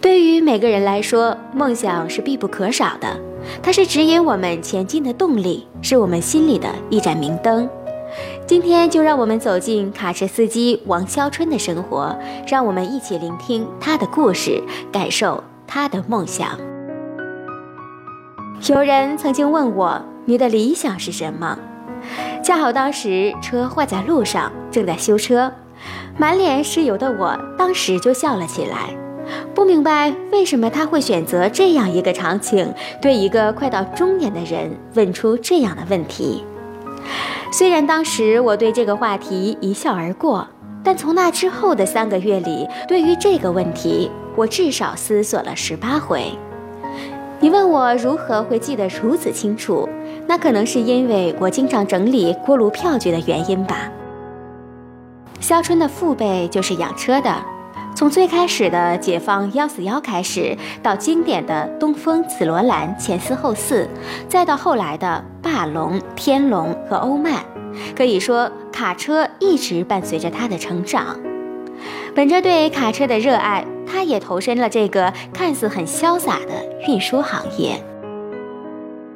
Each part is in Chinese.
对于每个人来说，梦想是必不可少的，它是指引我们前进的动力，是我们心里的一盏明灯。今天就让我们走进卡车司机王肖春的生活，让我们一起聆听他的故事，感受他的梦想。有人曾经问我，你的理想是什么？恰好当时车坏在路上，正在修车，满脸是油的我当时就笑了起来，不明白为什么他会选择这样一个场景，对一个快到中年的人问出这样的问题。虽然当时我对这个话题一笑而过，但从那之后的三个月里，对于这个问题，我至少思索了十八回。你问我如何会记得如此清楚？那可能是因为我经常整理锅炉票据的原因吧。肖春的父辈就是养车的，从最开始的解放幺四幺开始，到经典的东风紫罗兰前四后四，再到后来的霸龙、天龙和欧曼，可以说卡车一直伴随着他的成长。本着对卡车的热爱，他也投身了这个看似很潇洒的运输行业。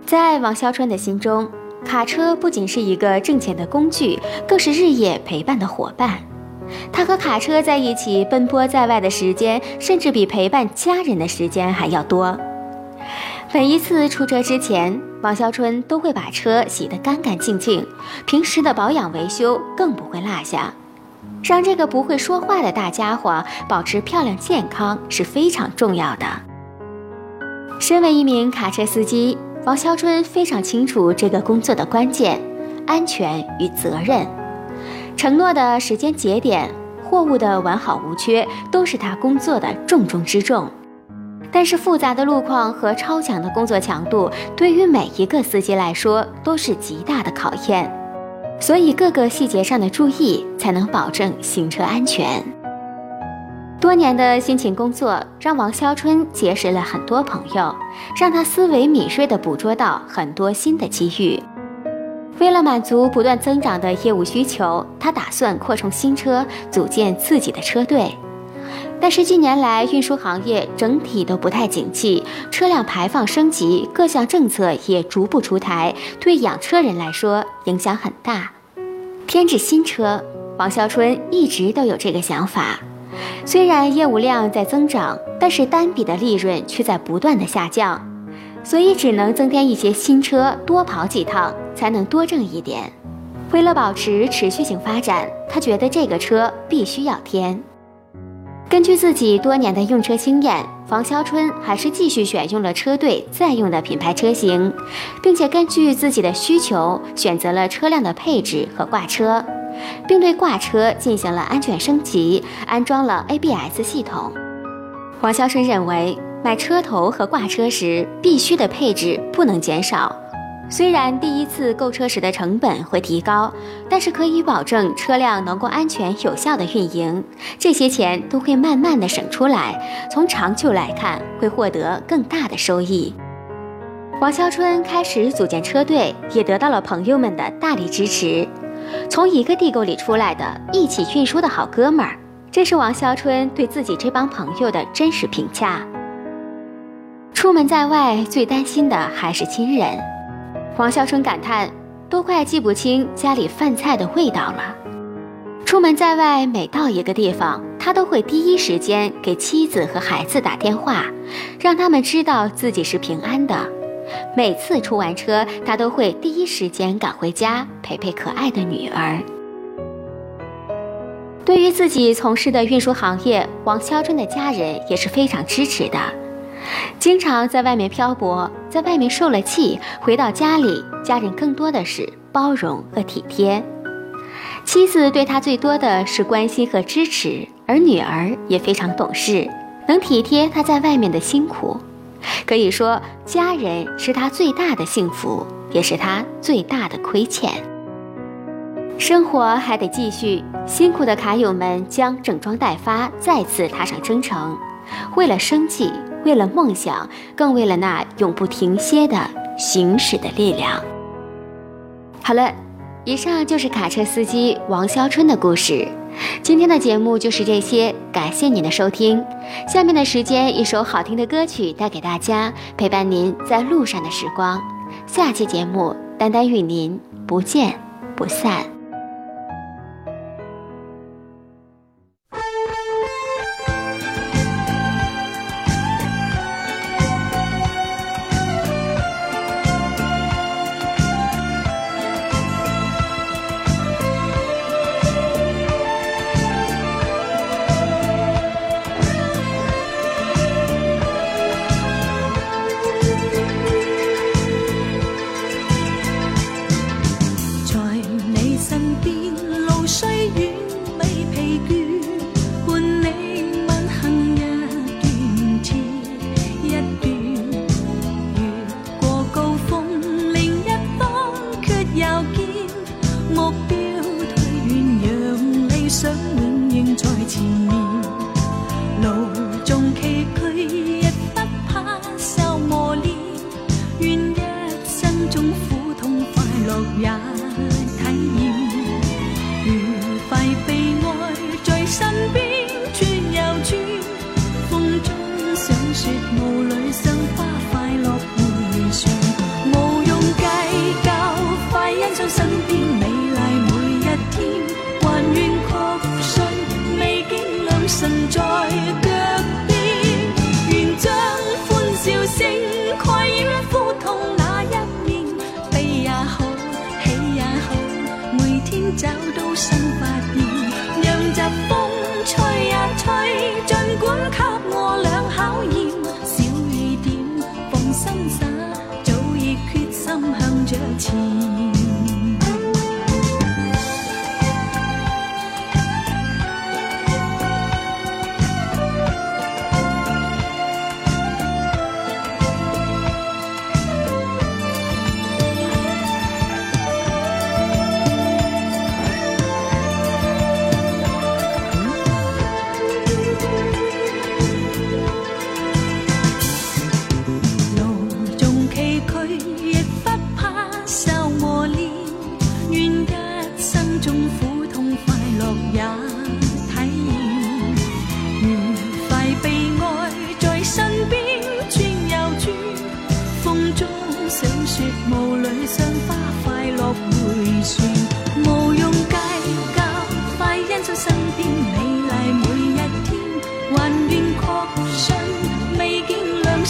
在王肖春的心中，卡车不仅是一个挣钱的工具，更是日夜陪伴的伙伴。他和卡车在一起奔波在外的时间，甚至比陪伴家人的时间还要多。每一次出车之前，王肖春都会把车洗得干干净净，平时的保养维修更不会落下。让这个不会说话的大家伙保持漂亮健康是非常重要的。身为一名卡车司机。王肖春非常清楚这个工作的关键：安全与责任。承诺的时间节点、货物的完好无缺，都是他工作的重中之重。但是复杂的路况和超强的工作强度，对于每一个司机来说都是极大的考验。所以各个细节上的注意，才能保证行车安全。多年的辛勤工作，让王肖春结识了很多朋友，让他思维敏锐地捕捉到很多新的机遇。为了满足不断增长的业务需求，他打算扩充新车，组建自己的车队。但是近年来运输行业整体都不太景气，车辆排放升级，各项政策也逐步出台，对养车人来说影响很大。添置新车，王肖春一直都有这个想法。虽然业务量在增长，但是单笔的利润却在不断的下降，所以只能增添一些新车，多跑几趟才能多挣一点。为了保持持续性发展，他觉得这个车必须要添。根据自己多年的用车经验，房肖春还是继续选用了车队在用的品牌车型，并且根据自己的需求选择了车辆的配置和挂车。并对挂车进行了安全升级，安装了 ABS 系统。王肖春认为，买车头和挂车时必须的配置不能减少。虽然第一次购车时的成本会提高，但是可以保证车辆能够安全有效的运营，这些钱都会慢慢的省出来。从长久来看，会获得更大的收益。王肖春开始组建车队，也得到了朋友们的大力支持。从一个地沟里出来的一起运输的好哥们儿，这是王肖春对自己这帮朋友的真实评价。出门在外，最担心的还是亲人。王孝春感叹：“都快记不清家里饭菜的味道了。”出门在外，每到一个地方，他都会第一时间给妻子和孩子打电话，让他们知道自己是平安的。每次出完车，他都会第一时间赶回家陪陪可爱的女儿。对于自己从事的运输行业，王肖春的家人也是非常支持的。经常在外面漂泊，在外面受了气，回到家里，家人更多的是包容和体贴。妻子对他最多的是关心和支持，而女儿也非常懂事，能体贴他在外面的辛苦。可以说，家人是他最大的幸福，也是他最大的亏欠。生活还得继续，辛苦的卡友们将整装待发，再次踏上征程。为了生计，为了梦想，更为了那永不停歇的行驶的力量。好了，以上就是卡车司机王肖春的故事。今天的节目就是这些，感谢您的收听。下面的时间，一首好听的歌曲带给大家，陪伴您在路上的时光。下期节目，丹丹与您不见不散。早已决心向着前。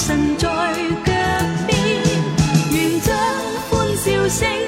神在脚边愿将欢笑声